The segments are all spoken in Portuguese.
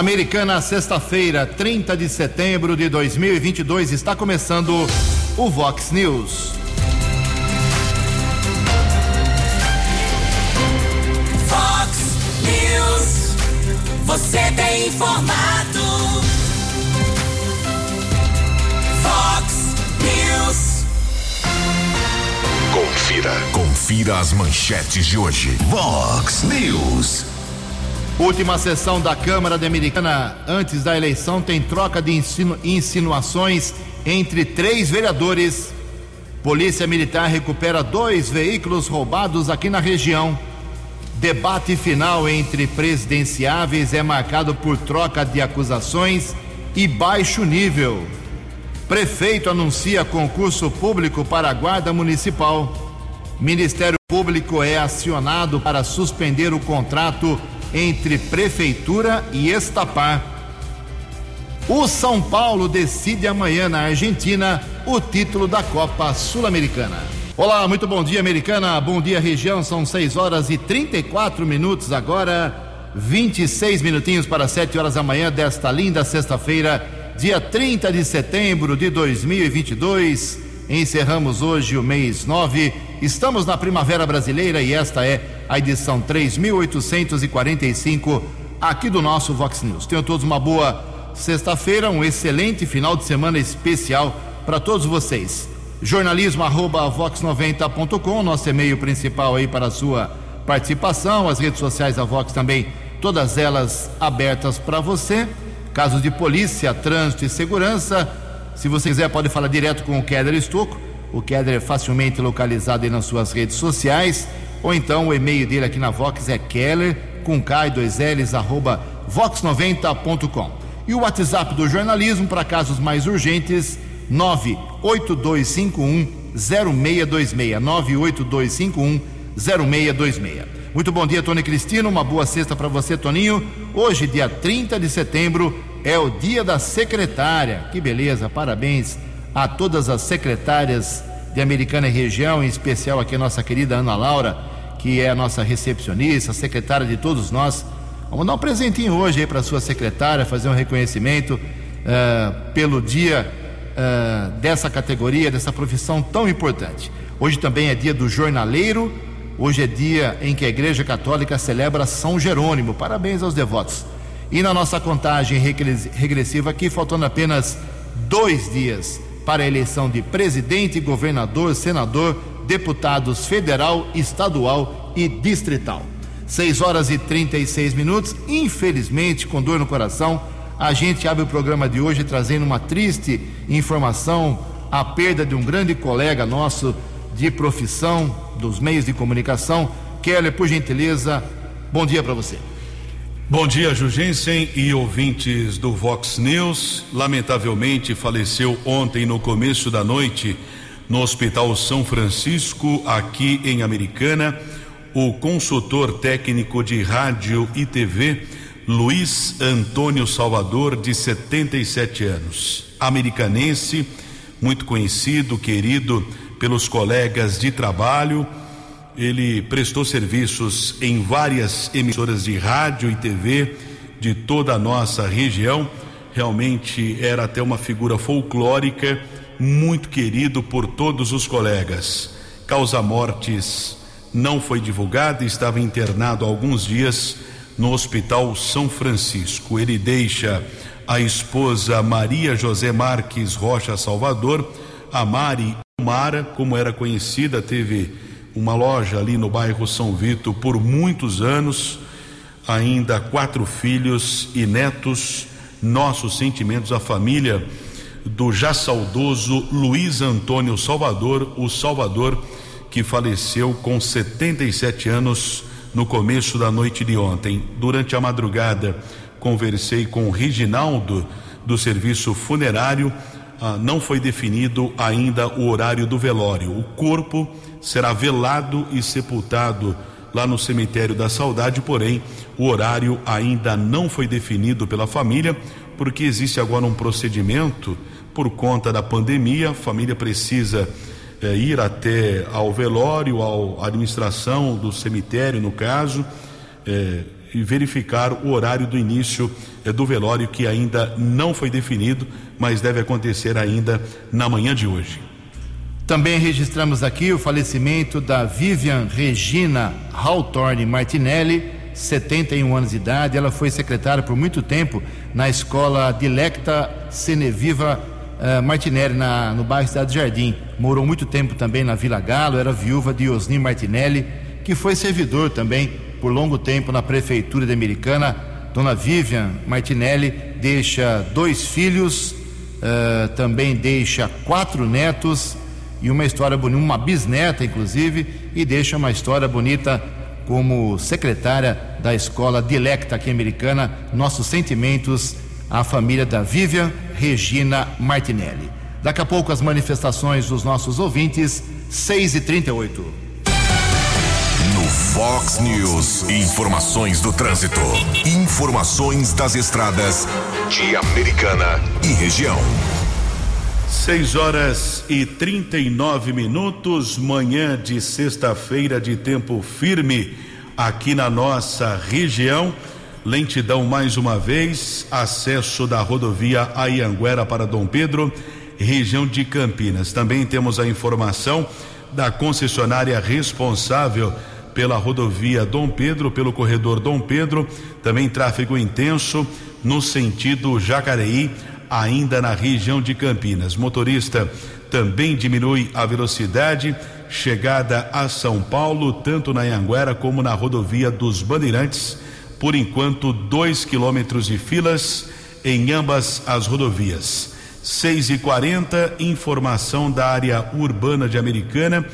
Americana, sexta-feira, 30 de setembro de 2022, está começando o Vox News. Vox News. Você tem informado. Vox News. Confira. Confira as manchetes de hoje. Vox News. Última sessão da Câmara de Americana antes da eleição tem troca de insinu insinuações entre três vereadores. Polícia Militar recupera dois veículos roubados aqui na região. Debate final entre presidenciáveis é marcado por troca de acusações e baixo nível. Prefeito anuncia concurso público para a Guarda Municipal. Ministério Público é acionado para suspender o contrato entre Prefeitura e Estapar. O São Paulo decide amanhã na Argentina o título da Copa Sul-Americana. Olá, muito bom dia, Americana. Bom dia, região. São 6 horas e 34 minutos agora. 26 minutinhos para 7 horas da manhã desta linda sexta-feira, dia 30 de setembro de 2022. Encerramos hoje o mês 9. Estamos na Primavera Brasileira e esta é a edição 3845 aqui do nosso Vox News. Tenham todos uma boa sexta-feira, um excelente final de semana especial para todos vocês. Jornalismo arroba vox90.com, nosso e-mail principal aí para a sua participação, as redes sociais da Vox também, todas elas abertas para você. Casos de polícia, trânsito e segurança, se você quiser pode falar direto com o Keller Estocco, o Keller é facilmente localizado aí nas suas redes sociais, ou então o e-mail dele aqui na Vox é keller com K e dois L's arroba vox90.com. E o WhatsApp do jornalismo para casos mais urgentes 98251 0626 98251 0626. Muito bom dia, Tony Cristino. Uma boa sexta para você, Toninho. Hoje, dia 30 de setembro, é o dia da secretária. Que beleza, parabéns a todas as secretárias de Americana e Região, em especial aqui a nossa querida Ana Laura, que é a nossa recepcionista, secretária de todos nós. Vamos dar um presentinho hoje aí para sua secretária, fazer um reconhecimento uh, pelo dia uh, dessa categoria, dessa profissão tão importante. Hoje também é dia do jornaleiro, hoje é dia em que a Igreja Católica celebra São Jerônimo. Parabéns aos devotos. E na nossa contagem regressiva aqui, faltando apenas dois dias para a eleição de presidente, governador, senador, deputados federal, estadual e distrital. 6 horas e 36 minutos. Infelizmente, com dor no coração, a gente abre o programa de hoje trazendo uma triste informação: a perda de um grande colega nosso de profissão dos meios de comunicação. Keller, por gentileza, bom dia para você. Bom dia, Jugensen e ouvintes do Vox News. Lamentavelmente faleceu ontem no começo da noite no Hospital São Francisco, aqui em Americana, o consultor técnico de rádio e TV, Luiz Antônio Salvador, de 77 anos. Americanense, muito conhecido, querido pelos colegas de trabalho ele prestou serviços em várias emissoras de rádio e TV de toda a nossa região. Realmente era até uma figura folclórica, muito querido por todos os colegas. Causa mortes não foi divulgada, estava internado há alguns dias no Hospital São Francisco. Ele deixa a esposa Maria José Marques Rocha Salvador, a Mari Mara, como era conhecida, teve uma loja ali no bairro São Vito por muitos anos, ainda quatro filhos e netos. Nossos sentimentos à família do já saudoso Luiz Antônio Salvador, o Salvador que faleceu com 77 anos no começo da noite de ontem. Durante a madrugada, conversei com o Reginaldo do serviço funerário. Ah, não foi definido ainda o horário do velório. O corpo será velado e sepultado lá no cemitério da Saudade, porém o horário ainda não foi definido pela família, porque existe agora um procedimento por conta da pandemia, a família precisa eh, ir até ao velório, à administração do cemitério, no caso, eh, verificar o horário do início eh, do velório, que ainda não foi definido, mas deve acontecer ainda na manhã de hoje. Também registramos aqui o falecimento da Vivian Regina Hawthorne Martinelli, 71 anos de idade. Ela foi secretária por muito tempo na escola Dilecta Seneviva uh, Martinelli, na, no bairro Cidade Jardim. Morou muito tempo também na Vila Galo, era viúva de Osni Martinelli, que foi servidor também por longo tempo na prefeitura de Americana. Dona Vivian Martinelli deixa dois filhos, uh, também deixa quatro netos e uma história bonita, uma bisneta inclusive, e deixa uma história bonita como secretária da escola Dilecta aqui americana. Nossos sentimentos à família da Vivian Regina Martinelli. Daqui a pouco as manifestações dos nossos ouvintes, 6 e 38 No Fox News, informações do trânsito, informações das estradas de Americana e região. 6 horas e 39 minutos, manhã de sexta-feira de tempo firme aqui na nossa região. Lentidão mais uma vez, acesso da rodovia Aianguera para Dom Pedro, região de Campinas. Também temos a informação da concessionária responsável pela rodovia Dom Pedro, pelo corredor Dom Pedro, também tráfego intenso no sentido Jacareí ainda na região de Campinas. Motorista também diminui a velocidade, chegada a São Paulo, tanto na Anguera como na rodovia dos Bandeirantes. Por enquanto, dois quilômetros de filas em ambas as rodovias. 6 e 40 informação da área urbana de Americana.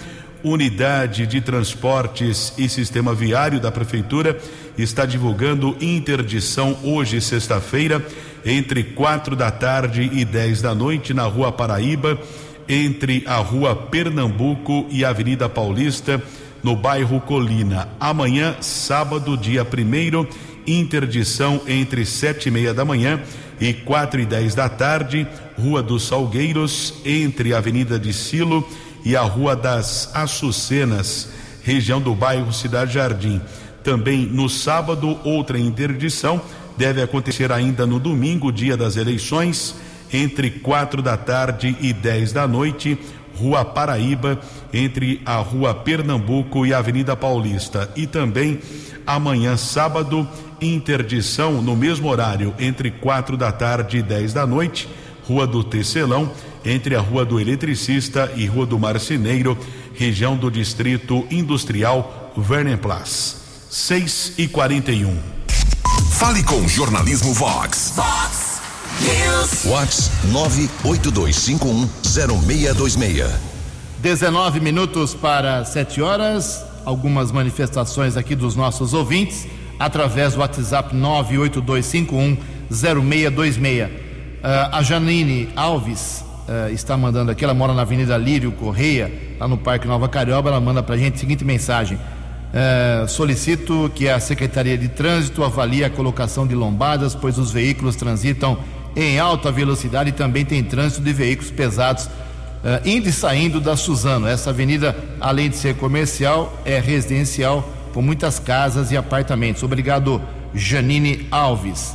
Unidade de Transportes e Sistema Viário da Prefeitura está divulgando interdição hoje, sexta-feira, entre quatro da tarde e dez da noite na Rua Paraíba, entre a Rua Pernambuco e Avenida Paulista, no bairro Colina. Amanhã, sábado, dia primeiro, interdição entre sete e meia da manhã e quatro e dez da tarde, Rua dos Salgueiros, entre a Avenida de Silo e a Rua das Açucenas, região do bairro Cidade Jardim. Também no sábado, outra interdição deve acontecer ainda no domingo, dia das eleições, entre quatro da tarde e dez da noite, Rua Paraíba, entre a Rua Pernambuco e a Avenida Paulista. E também amanhã, sábado, interdição no mesmo horário, entre quatro da tarde e dez da noite, Rua do Tecelão, entre a Rua do Eletricista e Rua do Marceneiro, região do Distrito Industrial Verneplas. 6 e 41 Fale com Jornalismo Vox. Vox News. Vox 982510626. 19 minutos para 7 horas. Algumas manifestações aqui dos nossos ouvintes através do WhatsApp 982510626. Uh, a Janine Alves uh, está mandando aqui, ela mora na Avenida Lírio Correia, lá no Parque Nova Carioba. Ela manda pra gente a seguinte mensagem: é, solicito que a Secretaria de Trânsito avalie a colocação de lombadas, pois os veículos transitam em alta velocidade e também tem trânsito de veículos pesados é, indo e saindo da Suzano. Essa avenida, além de ser comercial, é residencial com muitas casas e apartamentos. Obrigado, Janine Alves.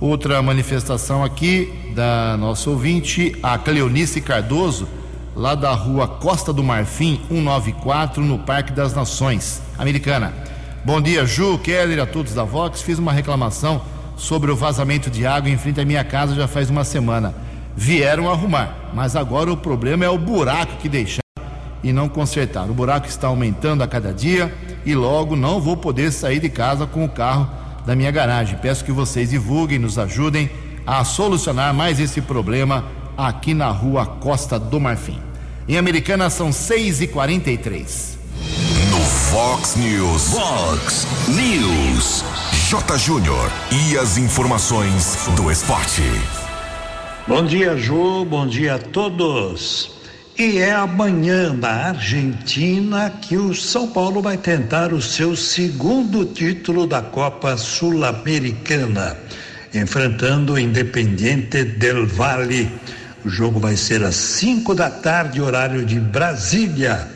Outra manifestação aqui da nossa ouvinte, a Cleonice Cardoso lá da rua Costa do Marfim, 194, no Parque das Nações, Americana. Bom dia, Ju, Keller, a todos da Vox. Fiz uma reclamação sobre o vazamento de água em frente à minha casa já faz uma semana. Vieram arrumar, mas agora o problema é o buraco que deixaram e não consertaram. O buraco está aumentando a cada dia e logo não vou poder sair de casa com o carro da minha garagem. Peço que vocês divulguem, nos ajudem a solucionar mais esse problema aqui na rua Costa do Marfim. Em Americana são 6 e 43 No Fox News. Fox News. J. Júnior. E as informações do esporte. Bom dia, Ju. Bom dia a todos. E é amanhã na Argentina que o São Paulo vai tentar o seu segundo título da Copa Sul-Americana, enfrentando o Independiente del Valle o jogo vai ser às 5 da tarde, horário de Brasília.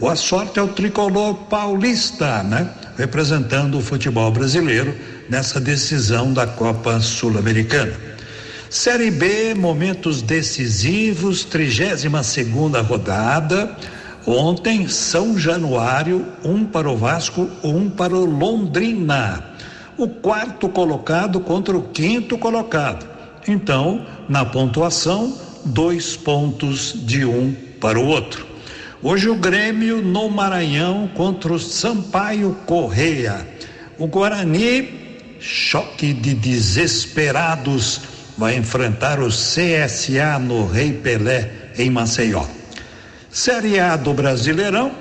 Boa sorte ao tricolor paulista, né? representando o futebol brasileiro nessa decisão da Copa Sul-Americana. Série B, momentos decisivos, 32 segunda rodada. Ontem, São Januário, um para o Vasco, um para o Londrina. O quarto colocado contra o quinto colocado. Então, na pontuação, dois pontos de um para o outro. Hoje o Grêmio no Maranhão contra o Sampaio Correia. O Guarani, choque de desesperados, vai enfrentar o CSA no Rei Pelé em Maceió. Série A do Brasileirão,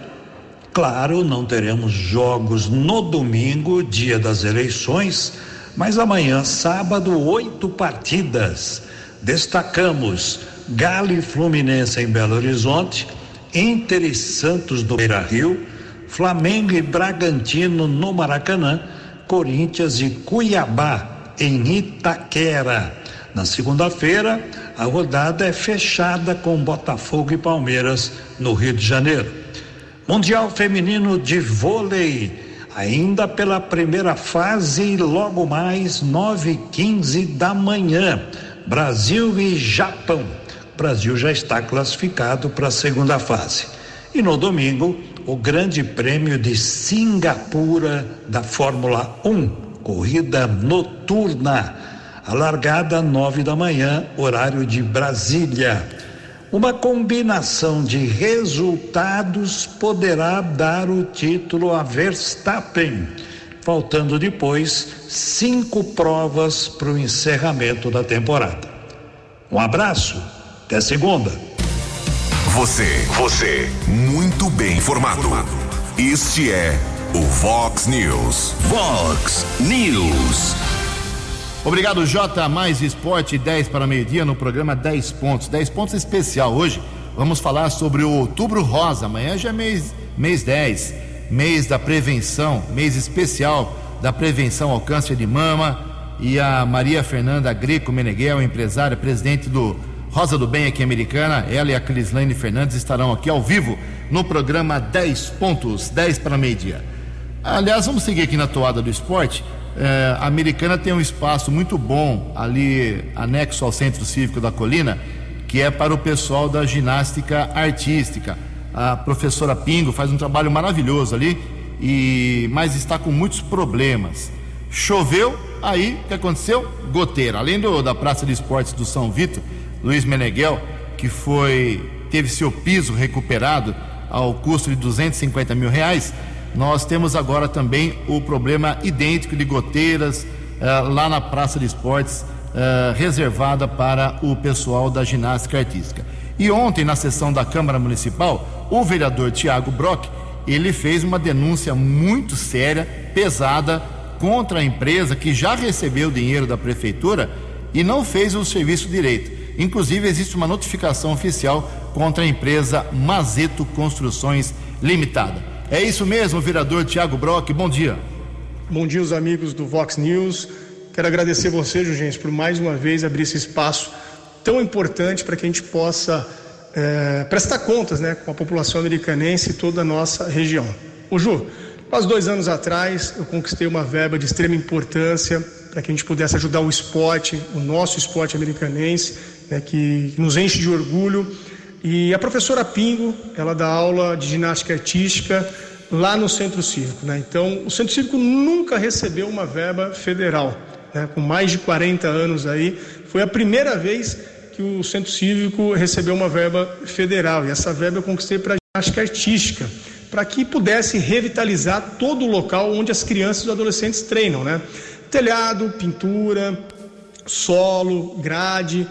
claro, não teremos jogos no domingo, dia das eleições, mas amanhã, sábado, oito partidas. Destacamos Galo e Fluminense em Belo Horizonte, Inter e Santos do Beira Rio, Flamengo e Bragantino no Maracanã, Corinthians e Cuiabá em Itaquera. Na segunda-feira, a rodada é fechada com Botafogo e Palmeiras no Rio de Janeiro. Mundial Feminino de Vôlei, ainda pela primeira fase, logo mais nove e quinze da manhã. Brasil e Japão. Brasil já está classificado para a segunda fase. E no domingo, o Grande Prêmio de Singapura da Fórmula 1, corrida noturna a largada nove da manhã, horário de Brasília. Uma combinação de resultados poderá dar o título a Verstappen, faltando depois cinco provas para o encerramento da temporada. Um abraço, até segunda. Você, você, muito bem informado. Este é o Vox News. Vox News. Obrigado, J. Mais Esporte, 10 para meio-dia no programa 10 pontos. 10 pontos especial. Hoje vamos falar sobre o Outubro Rosa. Amanhã já é mês, mês 10, mês da prevenção, mês especial da prevenção ao câncer de mama. E a Maria Fernanda Greco Meneghel, empresária, presidente do Rosa do Bem aqui americana, ela e a Crislane Fernandes estarão aqui ao vivo no programa 10 pontos, 10 para meio-dia. Aliás, vamos seguir aqui na toada do esporte. É, a Americana tem um espaço muito bom ali, anexo ao Centro Cívico da Colina, que é para o pessoal da ginástica artística. A professora Pingo faz um trabalho maravilhoso ali, e mas está com muitos problemas. Choveu, aí o que aconteceu? Goteira. Além do, da Praça de Esportes do São Vito, Luiz Meneghel, que foi teve seu piso recuperado ao custo de 250 mil reais, nós temos agora também o problema idêntico de goteiras uh, lá na Praça de Esportes, uh, reservada para o pessoal da ginástica artística. E ontem, na sessão da Câmara Municipal, o vereador Tiago Brock, ele fez uma denúncia muito séria, pesada, contra a empresa que já recebeu dinheiro da prefeitura e não fez o serviço direito. Inclusive, existe uma notificação oficial contra a empresa Mazeto Construções Limitada. É isso mesmo, vereador Tiago Brock. Bom dia. Bom dia, os amigos do Vox News. Quero agradecer você, Jurgens, por mais uma vez abrir esse espaço tão importante para que a gente possa é, prestar contas né, com a população americanense e toda a nossa região. Ô Ju, quase dois anos atrás eu conquistei uma verba de extrema importância para que a gente pudesse ajudar o esporte, o nosso esporte americanense, né, que nos enche de orgulho e a professora Pingo, ela dá aula de ginástica artística lá no Centro Cívico. Né? Então, o Centro Cívico nunca recebeu uma verba federal. Né? Com mais de 40 anos aí, foi a primeira vez que o Centro Cívico recebeu uma verba federal. E essa verba eu conquistei para ginástica artística, para que pudesse revitalizar todo o local onde as crianças e os adolescentes treinam. Né? Telhado, pintura, solo, grade,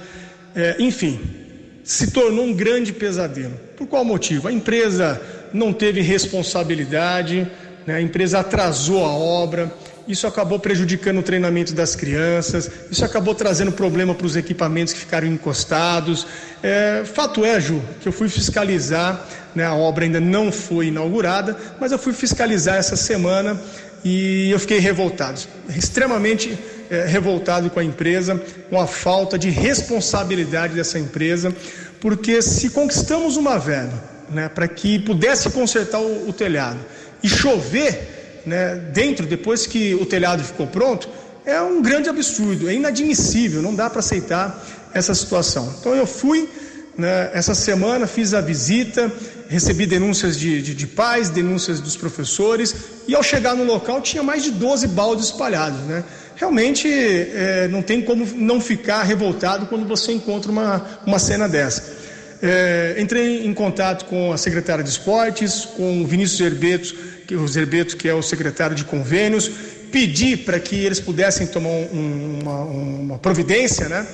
é, enfim, se tornou um grande pesadelo. Por qual motivo? A empresa não teve responsabilidade, né? a empresa atrasou a obra, isso acabou prejudicando o treinamento das crianças, isso acabou trazendo problema para os equipamentos que ficaram encostados. É, fato é, Ju, que eu fui fiscalizar, né? a obra ainda não foi inaugurada, mas eu fui fiscalizar essa semana e eu fiquei revoltado, extremamente é, revoltado com a empresa, com a falta de responsabilidade dessa empresa, porque se conquistamos uma verba né, para que pudesse consertar o, o telhado e chover, né, dentro, depois que o telhado ficou pronto, é um grande absurdo, é inadmissível, não dá para aceitar essa situação. Então eu fui né, essa semana, fiz a visita, recebi denúncias de, de, de, pais, denúncias dos professores, e ao chegar no local tinha mais de 12 baldes espalhados. Né? Realmente é, não tem como não ficar revoltado quando você encontra uma, uma cena dessa. É, entrei em contato com a secretária de esportes, com o Vinícius Herbeto, que, o Herbeto, que é o secretário de convênios, pedi para que eles pudessem tomar um, uma, uma, providência né,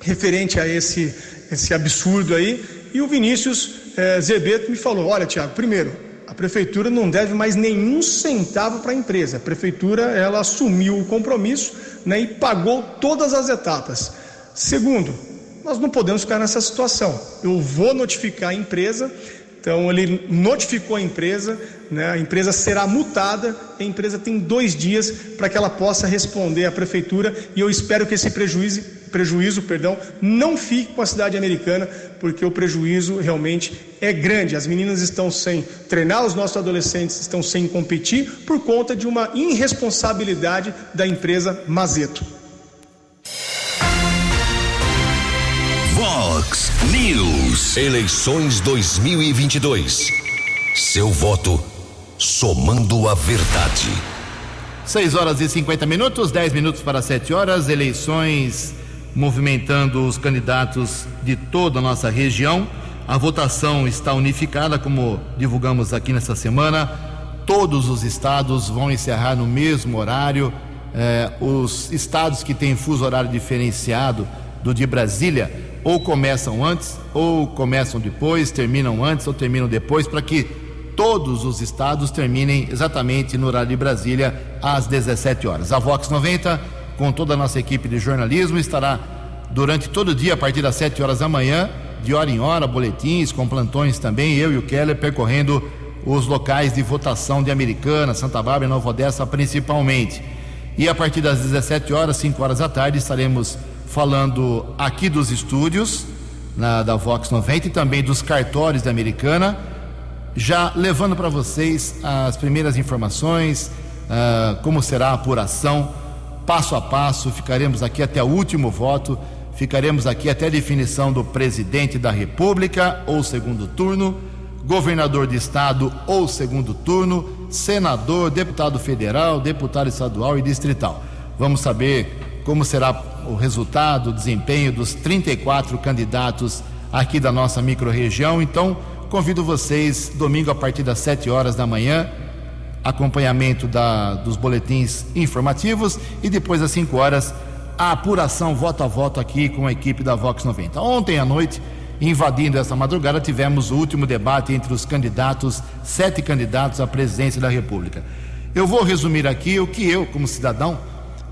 referente a esse, esse absurdo aí. E o Vinícius é, Zerbeto me falou: olha, Tiago, primeiro, a prefeitura não deve mais nenhum centavo para a empresa. A prefeitura ela assumiu o compromisso né, e pagou todas as etapas. Segundo, nós não podemos ficar nessa situação. Eu vou notificar a empresa então ele notificou a empresa, né? a empresa será multada, a empresa tem dois dias para que ela possa responder à prefeitura e eu espero que esse prejuízo, prejuízo perdão, não fique com a cidade americana, porque o prejuízo realmente é grande. As meninas estão sem treinar, os nossos adolescentes estão sem competir por conta de uma irresponsabilidade da empresa Mazeto. News. Eleições 2022. Seu voto somando a verdade. 6 horas e 50 minutos, 10 minutos para 7 horas. Eleições movimentando os candidatos de toda a nossa região. A votação está unificada, como divulgamos aqui nessa semana. Todos os estados vão encerrar no mesmo horário. Eh, os estados que têm fuso horário diferenciado do de Brasília ou começam antes, ou começam depois, terminam antes ou terminam depois, para que todos os estados terminem exatamente no horário de Brasília, às 17 horas. A Vox 90, com toda a nossa equipe de jornalismo, estará durante todo o dia, a partir das 7 horas da manhã, de hora em hora, boletins, com plantões também, eu e o Keller percorrendo os locais de votação de Americana, Santa Bárbara e Nova Odessa principalmente. E a partir das 17 horas, 5 horas da tarde, estaremos falando aqui dos estúdios na, da Vox 90 e também dos cartórios da Americana, já levando para vocês as primeiras informações, uh, como será a apuração, passo a passo. Ficaremos aqui até o último voto, ficaremos aqui até a definição do presidente da República ou segundo turno, governador de estado ou segundo turno, senador, deputado federal, deputado estadual e distrital. Vamos saber como será o resultado, o desempenho dos 34 candidatos aqui da nossa microrregião. Então, convido vocês, domingo a partir das 7 horas da manhã, acompanhamento da, dos boletins informativos e depois às 5 horas, a apuração voto a voto aqui com a equipe da Vox 90. Ontem à noite, invadindo essa madrugada, tivemos o último debate entre os candidatos, sete candidatos à presidência da República. Eu vou resumir aqui o que eu, como cidadão,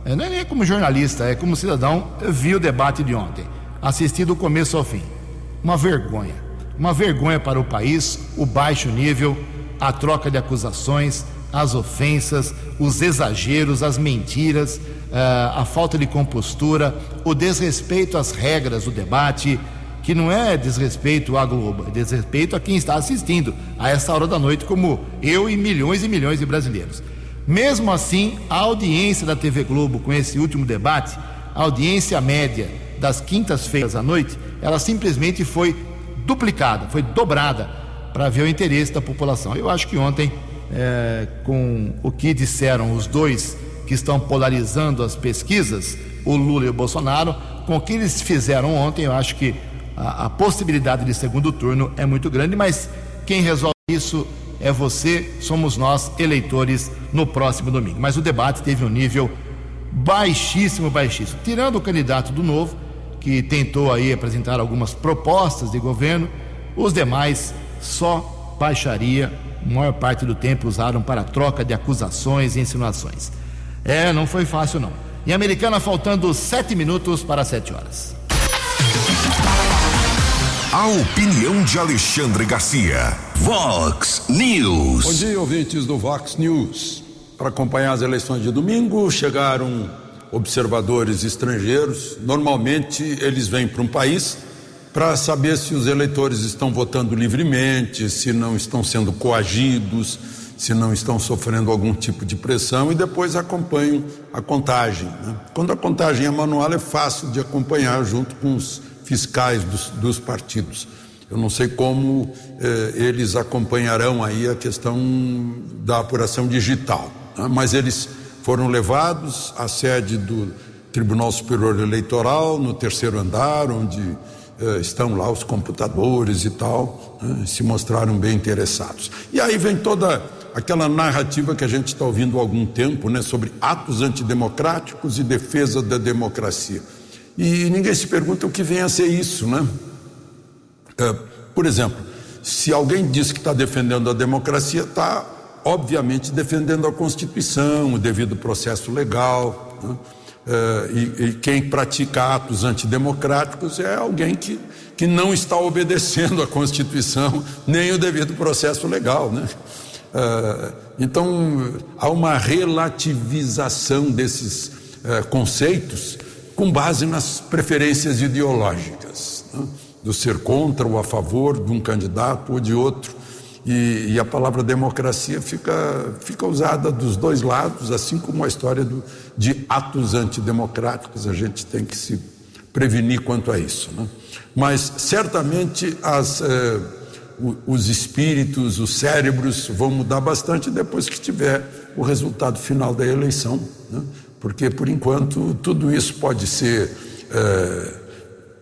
não é nem como jornalista, é como cidadão, vi o debate de ontem, assisti do começo ao fim. Uma vergonha. Uma vergonha para o país, o baixo nível, a troca de acusações, as ofensas, os exageros, as mentiras, eh, a falta de compostura, o desrespeito às regras do debate, que não é desrespeito à Globo, é desrespeito a quem está assistindo a essa hora da noite, como eu e milhões e milhões de brasileiros. Mesmo assim, a audiência da TV Globo com esse último debate, a audiência média das quintas-feiras à noite, ela simplesmente foi duplicada, foi dobrada para ver o interesse da população. Eu acho que ontem, é, com o que disseram os dois que estão polarizando as pesquisas, o Lula e o Bolsonaro, com o que eles fizeram ontem, eu acho que a, a possibilidade de segundo turno é muito grande, mas quem resolve isso é você, somos nós, eleitores, no próximo domingo. Mas o debate teve um nível baixíssimo, baixíssimo. Tirando o candidato do Novo, que tentou aí apresentar algumas propostas de governo, os demais só baixaria, maior parte do tempo usaram para troca de acusações e insinuações. É, não foi fácil não. Em Americana, faltando sete minutos para sete horas. A opinião de Alexandre Garcia. Vox News. Bom dia, ouvintes do Vox News. Para acompanhar as eleições de domingo, chegaram observadores estrangeiros. Normalmente, eles vêm para um país para saber se os eleitores estão votando livremente, se não estão sendo coagidos, se não estão sofrendo algum tipo de pressão e depois acompanham a contagem. Né? Quando a contagem é manual, é fácil de acompanhar junto com os fiscais dos, dos partidos. Eu não sei como eh, eles acompanharão aí a questão da apuração digital, né? mas eles foram levados à sede do Tribunal Superior Eleitoral, no terceiro andar, onde eh, estão lá os computadores e tal, né? se mostraram bem interessados. E aí vem toda aquela narrativa que a gente está ouvindo há algum tempo, né, sobre atos antidemocráticos e defesa da democracia. E ninguém se pergunta o que vem a ser isso, né? É, por exemplo, se alguém diz que está defendendo a democracia, está obviamente defendendo a Constituição, o devido processo legal. Né? É, e, e, quem pratica atos antidemocráticos é alguém que, que não está obedecendo a Constituição nem o devido processo legal, né? Ah, então, há uma relativização desses uh, conceitos com base nas preferências ideológicas, né? do ser contra ou a favor de um candidato ou de outro. E, e, a palavra democracia fica, fica usada dos dois lados, assim como a história do, de atos antidemocráticos, a gente tem que se prevenir quanto a isso. Né? Mas certamente as. Eh, os espíritos, os cérebros vão mudar bastante depois que tiver o resultado final da eleição, né? Porque por enquanto tudo isso pode ser é,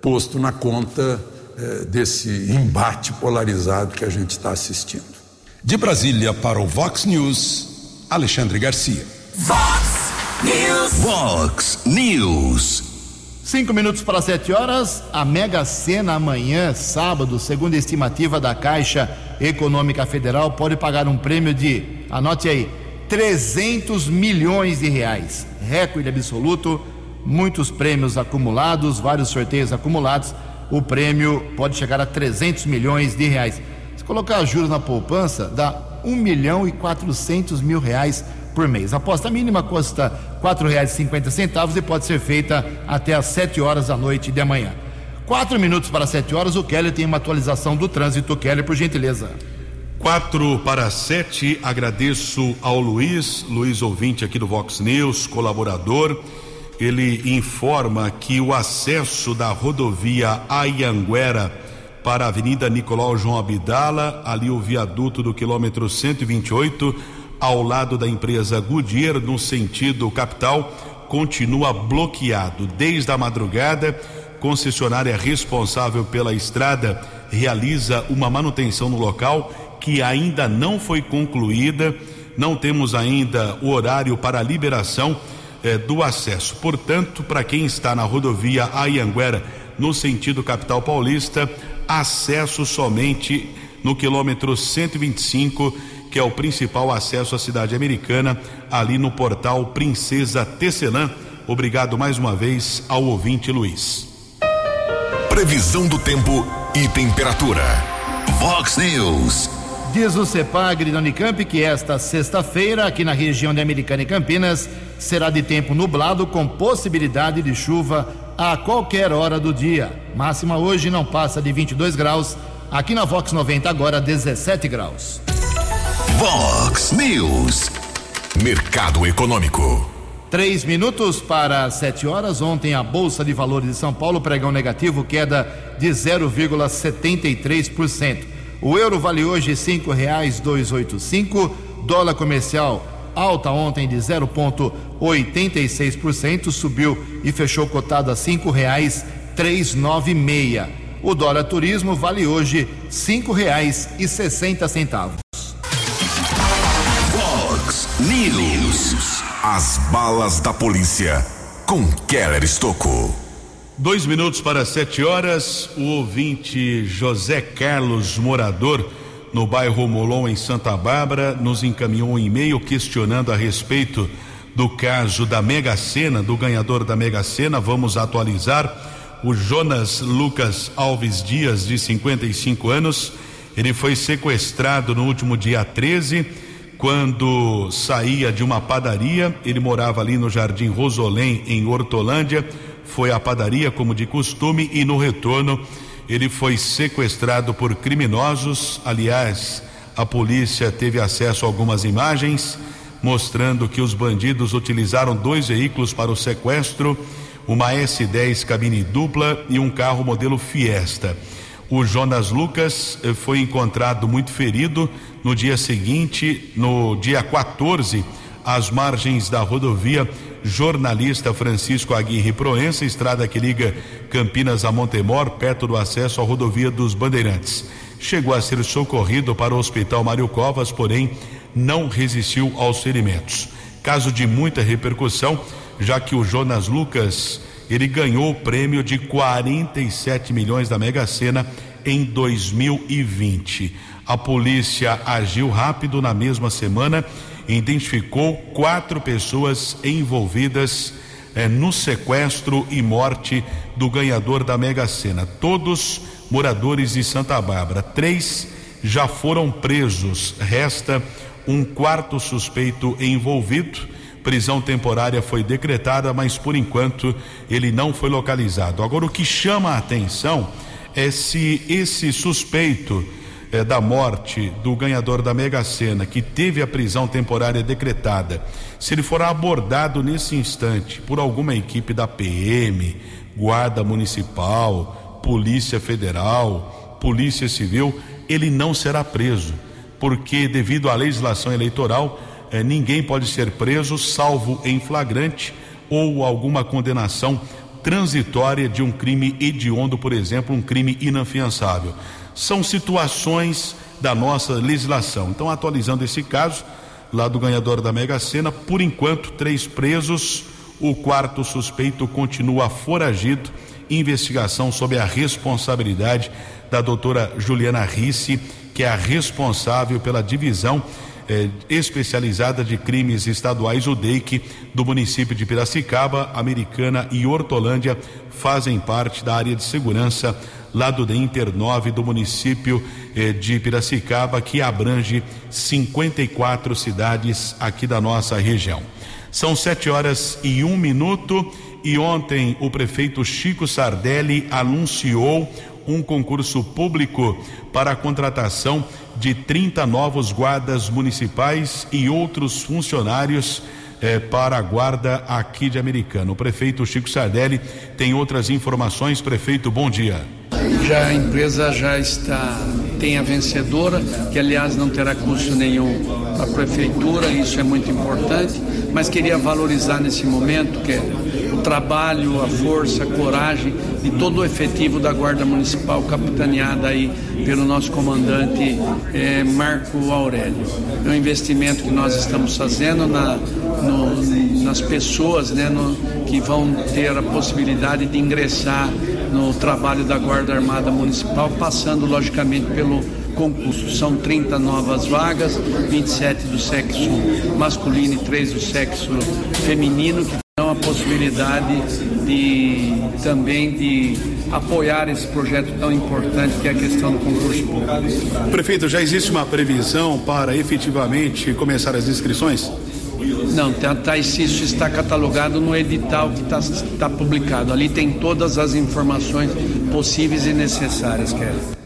posto na conta é, desse embate polarizado que a gente está assistindo. De Brasília para o Vox News, Alexandre Garcia. Vox News. Vox News. Cinco minutos para sete horas, a Mega Sena amanhã, sábado, segundo a estimativa da Caixa Econômica Federal, pode pagar um prêmio de, anote aí, 300 milhões de reais. Recorde absoluto, muitos prêmios acumulados, vários sorteios acumulados. O prêmio pode chegar a 300 milhões de reais. Se colocar juros na poupança, dá 1 milhão e 400 mil reais por mês. A aposta mínima custa R$ 4,50 e pode ser feita até às 7 horas da noite de amanhã. Quatro minutos para 7 horas, o Kelly tem uma atualização do trânsito. Kelly, por gentileza. Quatro para sete, agradeço ao Luiz, Luiz ouvinte aqui do Vox News, colaborador. Ele informa que o acesso da rodovia Ayanguera para a Avenida Nicolau João Abdala, ali o viaduto do quilômetro 128, ao lado da empresa Goodyear, no sentido capital, continua bloqueado. Desde a madrugada, concessionária responsável pela estrada realiza uma manutenção no local que ainda não foi concluída. Não temos ainda o horário para a liberação eh, do acesso. Portanto, para quem está na rodovia Ayanguera, no sentido capital paulista, acesso somente no quilômetro 125 que é o principal acesso à cidade americana, ali no portal Princesa Tecelã. Obrigado mais uma vez ao ouvinte Luiz. Previsão do tempo e temperatura. Vox News. Diz o CEPAGRE da Unicamp que esta sexta-feira, aqui na região de Americana e Campinas, será de tempo nublado com possibilidade de chuva a qualquer hora do dia. Máxima hoje não passa de 22 graus. Aqui na Vox 90 agora 17 graus. Vox News. Mercado Econômico. Três minutos para sete horas. Ontem a Bolsa de Valores de São Paulo pregão negativo, queda de 0,73%. O euro vale hoje cinco reais dois oito cinco. Dólar comercial alta ontem de 0,86%, subiu e fechou cotado a cinco reais três nove meia. O dólar turismo vale hoje cinco reais e sessenta centavos. News. As balas da polícia com Keller Estocou. Dois minutos para sete horas. O ouvinte José Carlos, morador no bairro Molon, em Santa Bárbara, nos encaminhou um e-mail questionando a respeito do caso da Mega Sena, do ganhador da Mega Sena. Vamos atualizar. O Jonas Lucas Alves Dias, de 55 anos, ele foi sequestrado no último dia 13 quando saía de uma padaria, ele morava ali no Jardim Rosolém, em Hortolândia, foi à padaria como de costume e no retorno ele foi sequestrado por criminosos. Aliás, A polícia teve acesso a algumas imagens mostrando que os bandidos utilizaram dois veículos para o sequestro, uma S10 cabine dupla e um carro modelo Fiesta. O Jonas Lucas eh, foi encontrado muito ferido no dia seguinte, no dia 14, às margens da rodovia Jornalista Francisco Aguirre Proença, estrada que liga Campinas a Montemor, perto do acesso à rodovia dos Bandeirantes. Chegou a ser socorrido para o Hospital Mário Covas, porém não resistiu aos ferimentos. Caso de muita repercussão, já que o Jonas Lucas ele ganhou o prêmio de 47 milhões da Mega Sena em 2020. A polícia agiu rápido na mesma semana e identificou quatro pessoas envolvidas eh, no sequestro e morte do ganhador da Mega Sena. Todos moradores de Santa Bárbara. Três já foram presos. Resta um quarto suspeito envolvido. Prisão temporária foi decretada, mas por enquanto ele não foi localizado. Agora, o que chama a atenção é se esse suspeito eh, da morte do ganhador da Mega Sena, que teve a prisão temporária decretada, se ele for abordado nesse instante por alguma equipe da PM, Guarda Municipal, Polícia Federal, Polícia Civil, ele não será preso porque devido à legislação eleitoral, eh, ninguém pode ser preso salvo em flagrante ou alguma condenação transitória de um crime hediondo, por exemplo, um crime inafiançável. São situações da nossa legislação. Então, atualizando esse caso, lá do ganhador da Mega Sena, por enquanto, três presos, o quarto suspeito continua foragido. Investigação sob a responsabilidade da doutora Juliana Risse que é a responsável pela divisão eh, especializada de crimes estaduais, o DEIC, do município de Piracicaba, Americana e Hortolândia, fazem parte da área de segurança lá do Inter 9 do município eh, de Piracicaba, que abrange 54 cidades aqui da nossa região. São sete horas e um minuto. E ontem o prefeito Chico Sardelli anunciou um concurso público para a contratação de 30 novos guardas municipais e outros funcionários eh, para a guarda aqui de Americano. O prefeito Chico Sardelli tem outras informações. Prefeito, bom dia. Já a empresa já está tem a vencedora, que aliás não terá custo nenhum para a prefeitura, isso é muito importante, mas queria valorizar nesse momento que é trabalho, a força, a coragem de todo o efetivo da Guarda Municipal, capitaneada aí pelo nosso comandante eh, Marco Aurélio. É um investimento que nós estamos fazendo na, no, nas pessoas né, no, que vão ter a possibilidade de ingressar no trabalho da Guarda Armada Municipal, passando logicamente pelo concurso. São 30 novas vagas, 27 do sexo masculino e 3 do sexo feminino, possibilidade de também de apoiar esse projeto tão importante que é a questão do concurso público. Prefeito, já existe uma previsão para efetivamente começar as inscrições? Não, tá, tá, isso está catalogado no edital que está tá publicado. Ali tem todas as informações possíveis e necessárias, Kelly.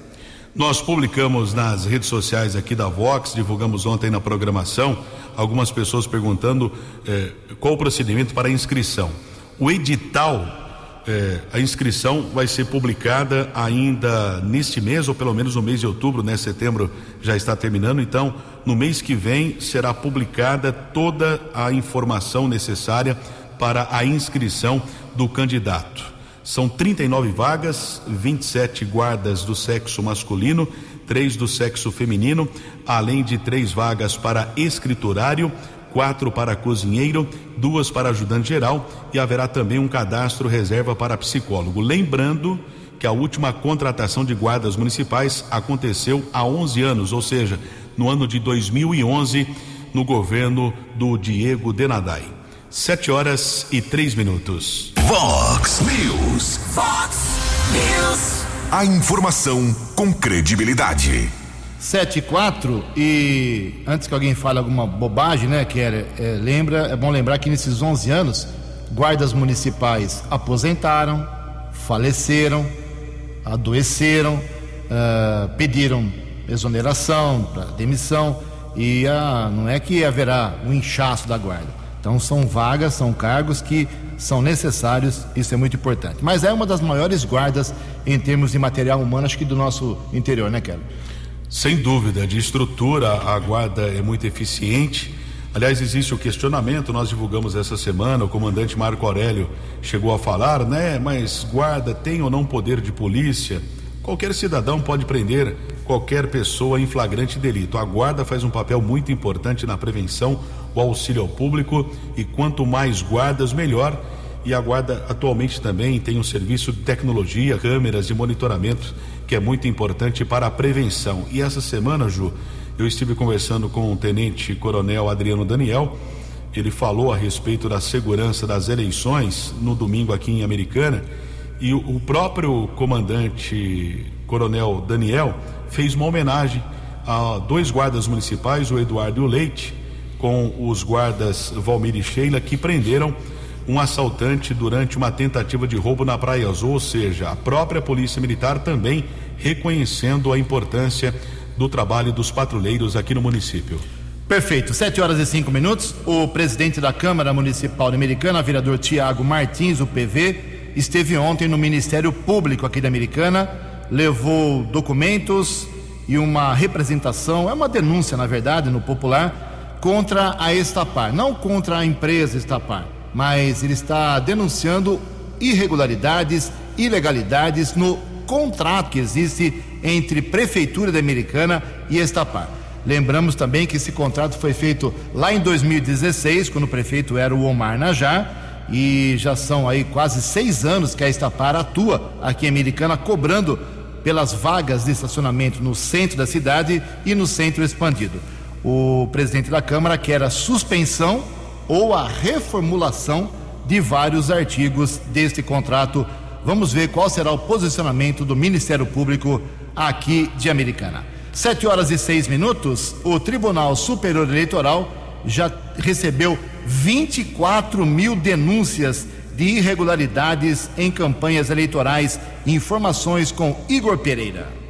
Nós publicamos nas redes sociais aqui da Vox, divulgamos ontem na programação, algumas pessoas perguntando eh, qual o procedimento para a inscrição. O edital é, a inscrição vai ser publicada ainda neste mês, ou pelo menos no mês de outubro, né? Setembro já está terminando, então no mês que vem será publicada toda a informação necessária para a inscrição do candidato. São 39 vagas, 27 guardas do sexo masculino, três do sexo feminino, além de três vagas para escriturário quatro para cozinheiro, duas para ajudante geral e haverá também um cadastro reserva para psicólogo. Lembrando que a última contratação de guardas municipais aconteceu há 11 anos, ou seja, no ano de 2011, no governo do Diego Denadai. Sete horas e três minutos. Vox News. Vox News. A informação com credibilidade. 7 e 4 e antes que alguém fale alguma bobagem, né, que é, é, lembra, é bom lembrar que nesses 11 anos, guardas municipais aposentaram, faleceram, adoeceram, uh, pediram exoneração, demissão, e ah, não é que haverá um inchaço da guarda. Então são vagas, são cargos que são necessários, isso é muito importante. Mas é uma das maiores guardas em termos de material humano, acho que do nosso interior, né, Kelly? Sem dúvida, de estrutura, a guarda é muito eficiente. Aliás, existe o questionamento, nós divulgamos essa semana, o comandante Marco Aurélio chegou a falar, né? Mas guarda tem ou não poder de polícia? Qualquer cidadão pode prender qualquer pessoa em flagrante delito. A guarda faz um papel muito importante na prevenção, o auxílio ao público e quanto mais guardas, melhor. E a guarda atualmente também tem um serviço de tecnologia, câmeras e monitoramento que é muito importante para a prevenção. E essa semana, Ju, eu estive conversando com o Tenente Coronel Adriano Daniel. Ele falou a respeito da segurança das eleições no domingo aqui em Americana. E o próprio comandante Coronel Daniel fez uma homenagem a dois guardas municipais, o Eduardo e o Leite, com os guardas Valmir e Sheila, que prenderam um assaltante durante uma tentativa de roubo na Praia Azul, ou seja, a própria Polícia Militar também reconhecendo a importância do trabalho dos patrulheiros aqui no município. Perfeito, sete horas e cinco minutos. O presidente da Câmara Municipal Americana, vereador Tiago Martins, o PV, esteve ontem no Ministério Público aqui da Americana, levou documentos e uma representação, é uma denúncia, na verdade, no popular, contra a Estapar. Não contra a empresa Estapar, mas ele está denunciando irregularidades, ilegalidades no contrato que existe entre Prefeitura da Americana e Estapar. Lembramos também que esse contrato foi feito lá em 2016, quando o prefeito era o Omar Najar, e já são aí quase seis anos que a Estapar atua aqui em Americana, cobrando pelas vagas de estacionamento no centro da cidade e no centro expandido. O presidente da Câmara quer a suspensão ou a reformulação de vários artigos deste contrato. Vamos ver qual será o posicionamento do Ministério Público aqui de Americana. Sete horas e seis minutos, o Tribunal Superior Eleitoral já recebeu 24 mil denúncias de irregularidades em campanhas eleitorais. Informações com Igor Pereira.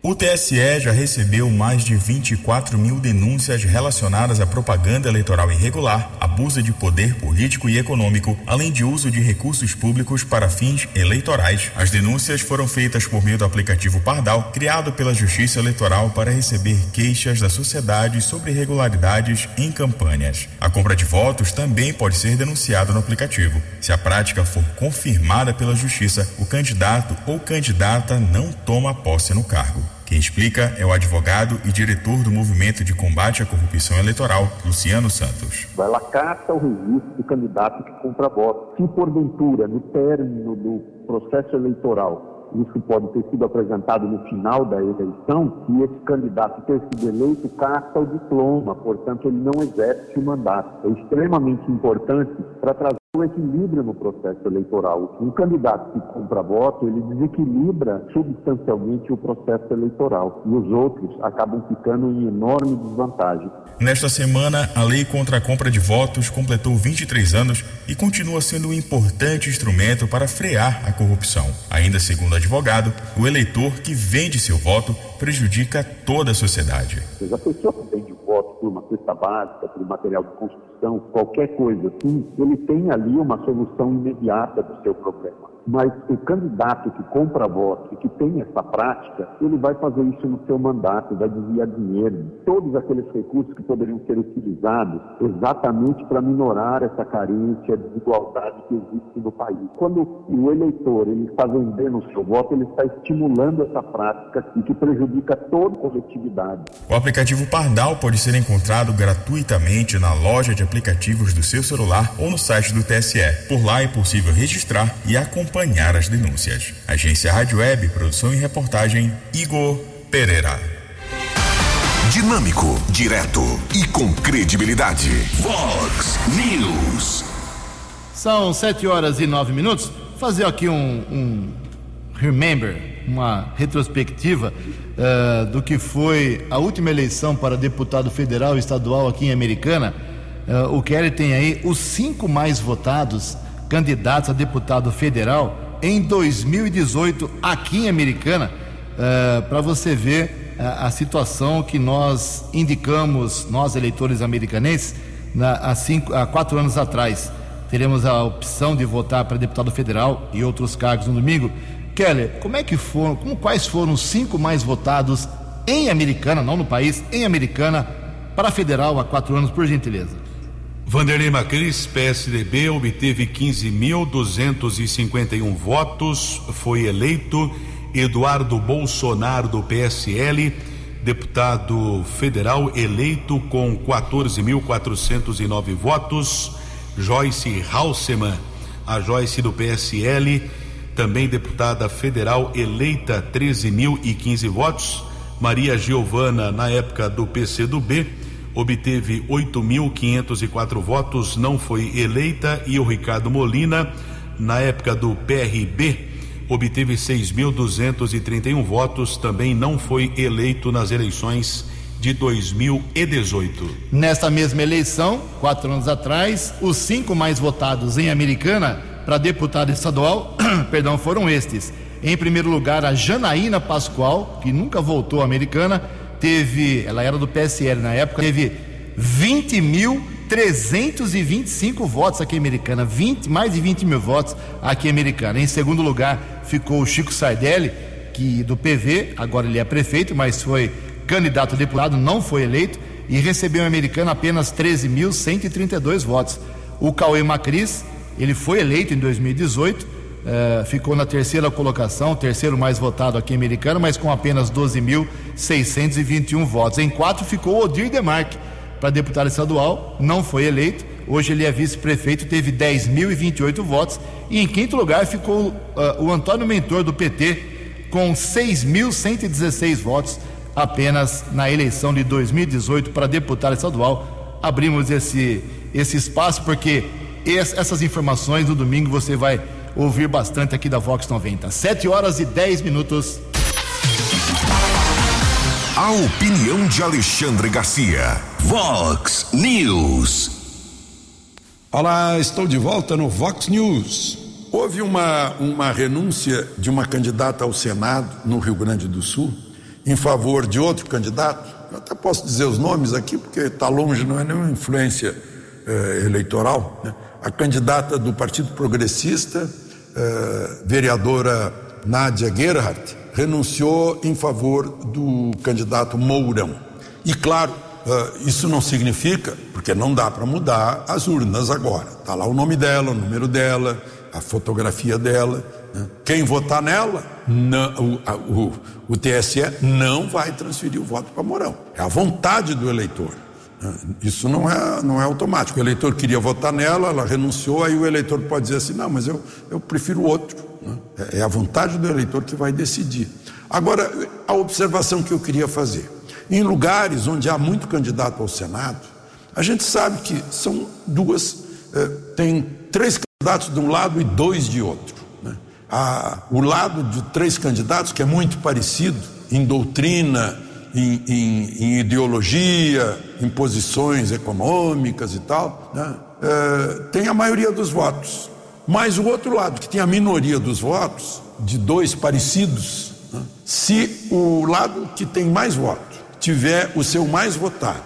O TSE já recebeu mais de 24 mil denúncias relacionadas à propaganda eleitoral irregular, abuso de poder político e econômico, além de uso de recursos públicos para fins eleitorais. As denúncias foram feitas por meio do aplicativo Pardal, criado pela Justiça Eleitoral para receber queixas da sociedade sobre irregularidades em campanhas. A compra de votos também pode ser denunciada no aplicativo. Se a prática for confirmada pela Justiça, o candidato ou candidata não toma posse no cargo. Quem explica é o advogado e diretor do Movimento de Combate à Corrupção Eleitoral, Luciano Santos. Ela cata o registro do candidato que compra voto. Se porventura, no término do processo eleitoral, isso pode ter sido apresentado no final da eleição, e esse candidato ter sido eleito caça o diploma, portanto, ele não exerce o mandato. É extremamente importante para trazer o equilíbrio no processo eleitoral. Um candidato que compra voto, ele desequilibra substancialmente o processo eleitoral e os outros acabam ficando em enorme desvantagem. Nesta semana, a lei contra a compra de votos completou 23 anos e continua sendo um importante instrumento para frear a corrupção. Ainda segundo o advogado, o eleitor que vende seu voto prejudica toda a sociedade. A pessoa que vende o voto por uma cesta básica, por material de construção, qualquer coisa assim, ele tem ali uma solução imediata do seu problema. Mas o candidato que compra voto e que tem essa prática, ele vai fazer isso no seu mandato, vai desviar dinheiro, todos aqueles recursos que poderiam ser utilizados exatamente para minorar essa carência, desigualdade que existe no país. Quando o eleitor ele está vendendo o seu voto, ele está estimulando essa prática e que prejudica toda a coletividade. O aplicativo Pardal pode ser encontrado gratuitamente na loja de aplicativos do seu celular ou no site do TSE. Por lá é possível registrar e acompanhar as denúncias. Agência Rádio Web, produção e reportagem Igor Pereira. Dinâmico, direto e com credibilidade. Vox News. São sete horas e nove minutos. Fazer aqui um, um remember, uma retrospectiva uh, do que foi a última eleição para deputado federal e estadual aqui em Americana. Uh, o Kelly tem aí os cinco mais votados candidatos a deputado federal em 2018 aqui em Americana, uh, para você ver a, a situação que nós indicamos, nós eleitores americanenses, na, há, cinco, há quatro anos atrás. Teremos a opção de votar para deputado federal e outros cargos no domingo. Keller, como é que foram, como, quais foram os cinco mais votados em Americana, não no país, em Americana, para federal há quatro anos, por gentileza? Vanderlei Macris, PSDB, obteve 15.251 votos, foi eleito. Eduardo Bolsonaro, do PSL, deputado federal, eleito com 14.409 votos. Joyce Halseman, a Joyce do PSL, também deputada federal, eleita 13.015 votos. Maria Giovana, na época do PCdoB, obteve 8.504 votos, não foi eleita. E o Ricardo Molina, na época do PRB, obteve 6.231 votos, também não foi eleito nas eleições de 2018. Nesta mesma eleição, quatro anos atrás, os cinco mais votados em Americana para deputado estadual, perdão, foram estes. Em primeiro lugar, a Janaína Pascoal, que nunca voltou à Americana, teve, ela era do PSL na época, teve 20.325 votos aqui em Americana, 20, mais de 20 mil votos aqui em Americana. Em segundo lugar, ficou o Chico Sardelli, que do PV, agora ele é prefeito, mas foi candidato a deputado, não foi eleito e recebeu em Americana apenas 13.132 votos. O Cauê Macris, ele foi eleito em 2018, eh, ficou na terceira colocação, terceiro mais votado aqui em Americana, mas com apenas 12.621 votos. Em quatro ficou Odir Demarque, para deputado estadual, não foi eleito. Hoje ele é vice-prefeito, teve 10.028 votos. E em quinto lugar ficou uh, o Antônio Mentor, do PT, com 6.116 votos apenas na eleição de 2018 para deputado estadual. Abrimos esse, esse espaço porque essas informações no domingo você vai ouvir bastante aqui da Vox 90. 7 horas e 10 minutos. A opinião de Alexandre Garcia. Vox News. Olá, estou de volta no Vox News. Houve uma, uma renúncia de uma candidata ao Senado no Rio Grande do Sul em favor de outro candidato. Eu até posso dizer os nomes aqui, porque está longe, não é nenhuma influência eh, eleitoral. Né? A candidata do Partido Progressista, eh, vereadora Nádia Gerhardt, renunciou em favor do candidato Mourão. E claro, uh, isso não significa, porque não dá para mudar as urnas agora. Está lá o nome dela, o número dela, a fotografia dela. Né? Quem votar nela, não, o, a, o, o TSE não vai transferir o voto para Mourão. É a vontade do eleitor. Isso não é, não é automático. O eleitor queria votar nela, ela renunciou, aí o eleitor pode dizer assim: não, mas eu, eu prefiro outro. Né? É, é a vontade do eleitor que vai decidir. Agora, a observação que eu queria fazer: em lugares onde há muito candidato ao Senado, a gente sabe que são duas, eh, tem três candidatos de um lado e dois de outro. Né? O lado de três candidatos, que é muito parecido em doutrina, em, em, em ideologia, em posições econômicas e tal, né? eh, tem a maioria dos votos. Mas o outro lado, que tem a minoria dos votos, de dois parecidos, né? se o lado que tem mais voto tiver o seu mais votado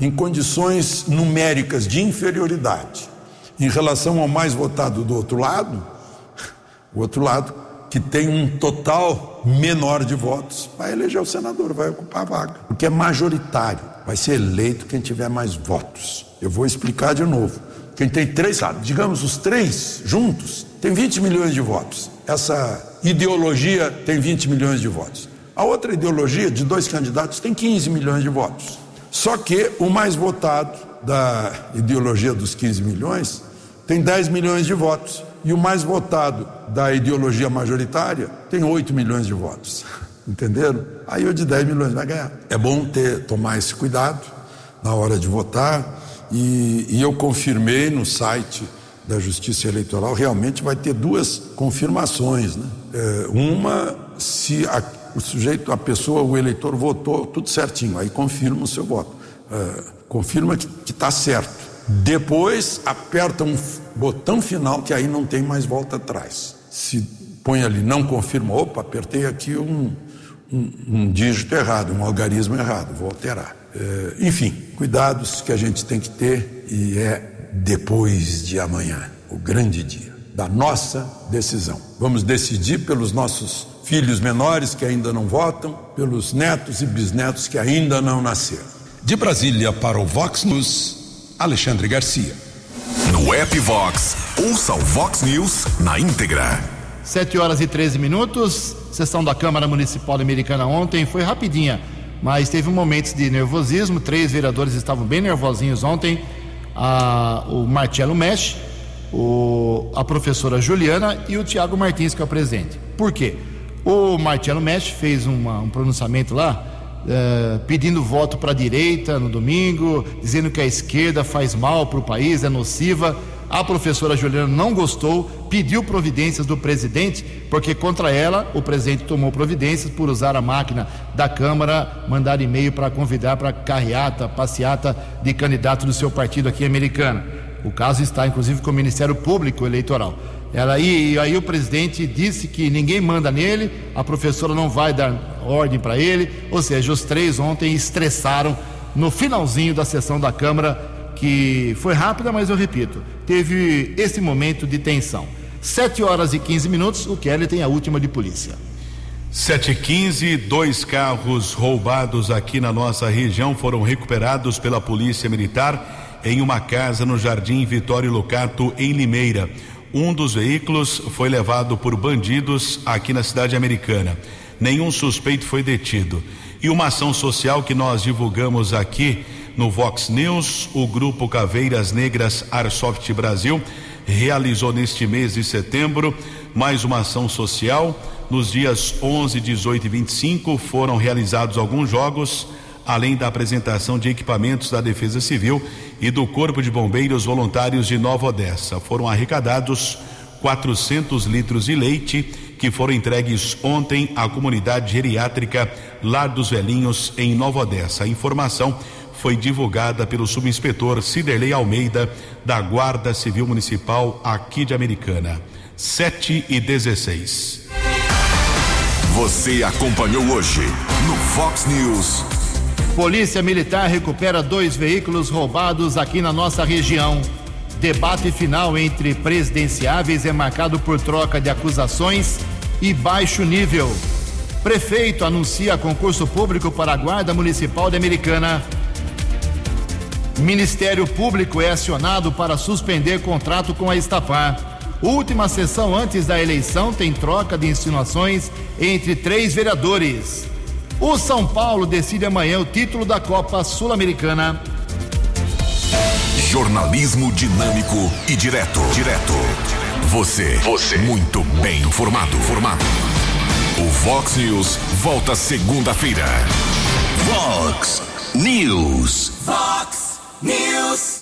em condições numéricas de inferioridade em relação ao mais votado do outro lado, o outro lado que tem um total menor de votos vai eleger o senador, vai ocupar a vaga, porque é majoritário, vai ser eleito quem tiver mais votos. Eu vou explicar de novo. Quem tem três, digamos os três juntos, tem 20 milhões de votos. Essa ideologia tem 20 milhões de votos. A outra ideologia de dois candidatos tem 15 milhões de votos. Só que o mais votado da ideologia dos 15 milhões tem 10 milhões de votos. E o mais votado da ideologia majoritária tem 8 milhões de votos. Entenderam? Aí o de 10 milhões vai ganhar. É bom ter tomar esse cuidado na hora de votar e, e eu confirmei no site da Justiça Eleitoral, realmente vai ter duas confirmações. Né? É, uma, se a, o sujeito, a pessoa, o eleitor votou tudo certinho, aí confirma o seu voto. É, confirma que está certo. Depois aperta um botão final que aí não tem mais volta atrás. Se põe ali, não confirma, opa, apertei aqui um, um, um dígito errado, um algarismo errado, vou alterar. É, enfim, cuidados que a gente tem que ter e é depois de amanhã, o grande dia da nossa decisão. Vamos decidir pelos nossos filhos menores que ainda não votam, pelos netos e bisnetos que ainda não nasceram. De Brasília para o Vox News, Alexandre Garcia. No app Vox, ouça o Vox News na íntegra. 7 horas e 13 minutos. Sessão da Câmara Municipal Americana ontem foi rapidinha, mas teve momentos de nervosismo. Três vereadores estavam bem nervosinhos ontem. Ah, o Marcelo Mesh, o, a professora Juliana e o Tiago Martins, que é o presidente. Por quê? O Marcelo Mesh fez uma, um pronunciamento lá Uh, pedindo voto para a direita no domingo, dizendo que a esquerda faz mal para o país, é nociva. A professora Juliana não gostou, pediu providências do presidente, porque contra ela o presidente tomou providências por usar a máquina da Câmara, mandar e-mail para convidar para carreata, passeata de candidato do seu partido aqui americana. O caso está, inclusive, com o Ministério Público Eleitoral. Ela, e, e aí o presidente disse que ninguém manda nele, a professora não vai dar ordem para ele, ou seja, os três ontem estressaram no finalzinho da sessão da Câmara, que foi rápida, mas eu repito, teve esse momento de tensão. 7 horas e 15 minutos, o Kelly tem a última de polícia. 715, dois carros roubados aqui na nossa região foram recuperados pela Polícia Militar em uma casa no Jardim Vitório Locato, em Limeira. Um dos veículos foi levado por bandidos aqui na cidade americana. Nenhum suspeito foi detido. E uma ação social que nós divulgamos aqui no Vox News, o grupo Caveiras Negras Arsoft Brasil realizou neste mês de setembro mais uma ação social. Nos dias 11, 18 e 25 foram realizados alguns jogos além da apresentação de equipamentos da Defesa Civil e do Corpo de Bombeiros Voluntários de Nova Odessa. Foram arrecadados 400 litros de leite que foram entregues ontem à comunidade geriátrica Lar dos Velhinhos em Nova Odessa. A informação foi divulgada pelo subinspetor Ciderley Almeida da Guarda Civil Municipal aqui de Americana. 7 e 16. Você acompanhou hoje no Fox News. Polícia Militar recupera dois veículos roubados aqui na nossa região. Debate final entre presidenciáveis é marcado por troca de acusações e baixo nível. Prefeito anuncia concurso público para a Guarda Municipal de Americana. Ministério Público é acionado para suspender contrato com a Estapar. Última sessão antes da eleição tem troca de insinuações entre três vereadores. O São Paulo decide amanhã o título da Copa Sul-Americana. Jornalismo dinâmico e direto. Direto. Você. Você. Muito bem informado. Formado. O Vox News volta segunda-feira. Vox News. Vox News.